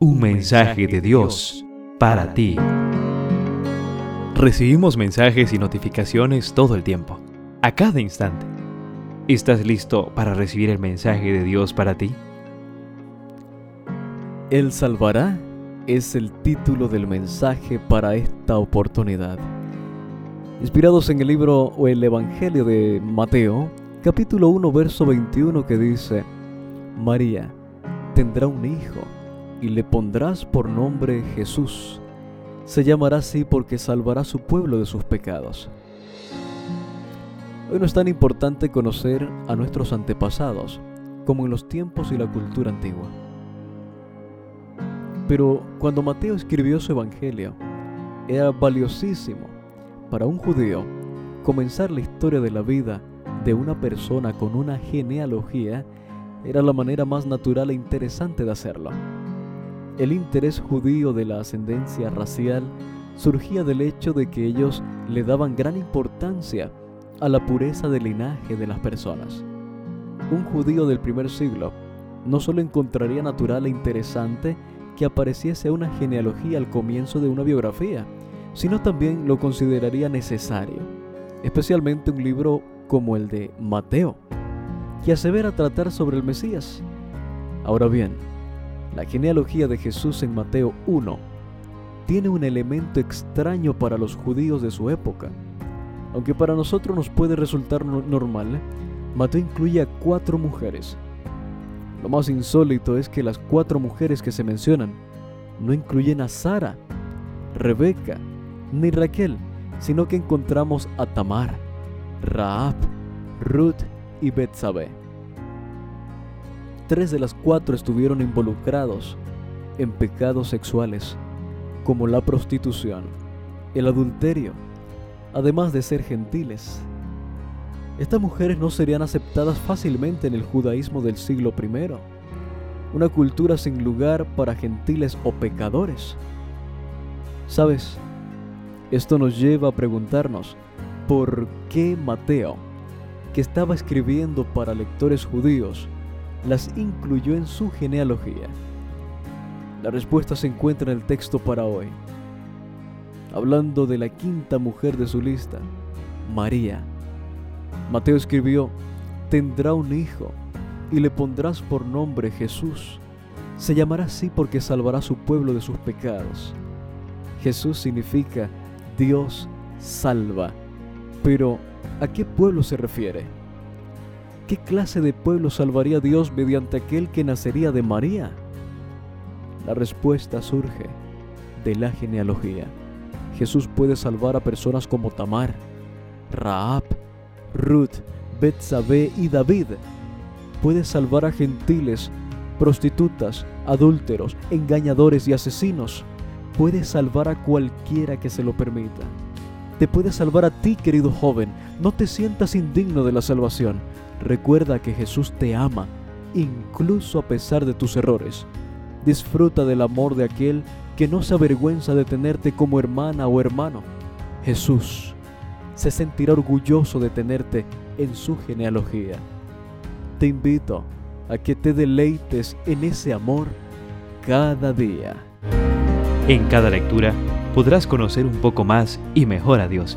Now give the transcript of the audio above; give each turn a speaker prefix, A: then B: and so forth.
A: Un mensaje de Dios para ti. Recibimos mensajes y notificaciones todo el tiempo, a cada instante. ¿Estás listo para recibir el mensaje de Dios para ti?
B: Él salvará es el título del mensaje para esta oportunidad. Inspirados en el libro o el Evangelio de Mateo, capítulo 1, verso 21 que dice, María tendrá un hijo y le pondrás por nombre Jesús. Se llamará así porque salvará a su pueblo de sus pecados. Hoy no es tan importante conocer a nuestros antepasados como en los tiempos y la cultura antigua. Pero cuando Mateo escribió su evangelio, era valiosísimo para un judío comenzar la historia de la vida de una persona con una genealogía era la manera más natural e interesante de hacerlo. El interés judío de la ascendencia racial surgía del hecho de que ellos le daban gran importancia a la pureza del linaje de las personas. Un judío del primer siglo no solo encontraría natural e interesante que apareciese una genealogía al comienzo de una biografía, sino también lo consideraría necesario, especialmente un libro como el de Mateo, que asevera tratar sobre el Mesías. Ahora bien, la genealogía de Jesús en Mateo 1 tiene un elemento extraño para los judíos de su época. Aunque para nosotros nos puede resultar normal, Mateo incluye a cuatro mujeres. Lo más insólito es que las cuatro mujeres que se mencionan no incluyen a Sara, Rebeca, ni Raquel, sino que encontramos a Tamar, Raab, Ruth y Betsabé tres de las cuatro estuvieron involucrados en pecados sexuales, como la prostitución, el adulterio, además de ser gentiles. Estas mujeres no serían aceptadas fácilmente en el judaísmo del siglo I, una cultura sin lugar para gentiles o pecadores. ¿Sabes? Esto nos lleva a preguntarnos, ¿por qué Mateo, que estaba escribiendo para lectores judíos, las incluyó en su genealogía? La respuesta se encuentra en el texto para hoy. Hablando de la quinta mujer de su lista, María. Mateo escribió, tendrá un hijo y le pondrás por nombre Jesús. Se llamará así porque salvará a su pueblo de sus pecados. Jesús significa Dios salva. Pero, ¿a qué pueblo se refiere? ¿Qué clase de pueblo salvaría Dios mediante aquel que nacería de María? La respuesta surge de la genealogía. Jesús puede salvar a personas como Tamar, Raab, Ruth, Betsabé y David. Puede salvar a gentiles, prostitutas, adúlteros, engañadores y asesinos. Puede salvar a cualquiera que se lo permita. Te puede salvar a ti, querido joven. No te sientas indigno de la salvación. Recuerda que Jesús te ama, incluso a pesar de tus errores. Disfruta del amor de aquel que no se avergüenza de tenerte como hermana o hermano. Jesús se sentirá orgulloso de tenerte en su genealogía. Te invito a que te deleites en ese amor cada día.
A: En cada lectura podrás conocer un poco más y mejor a Dios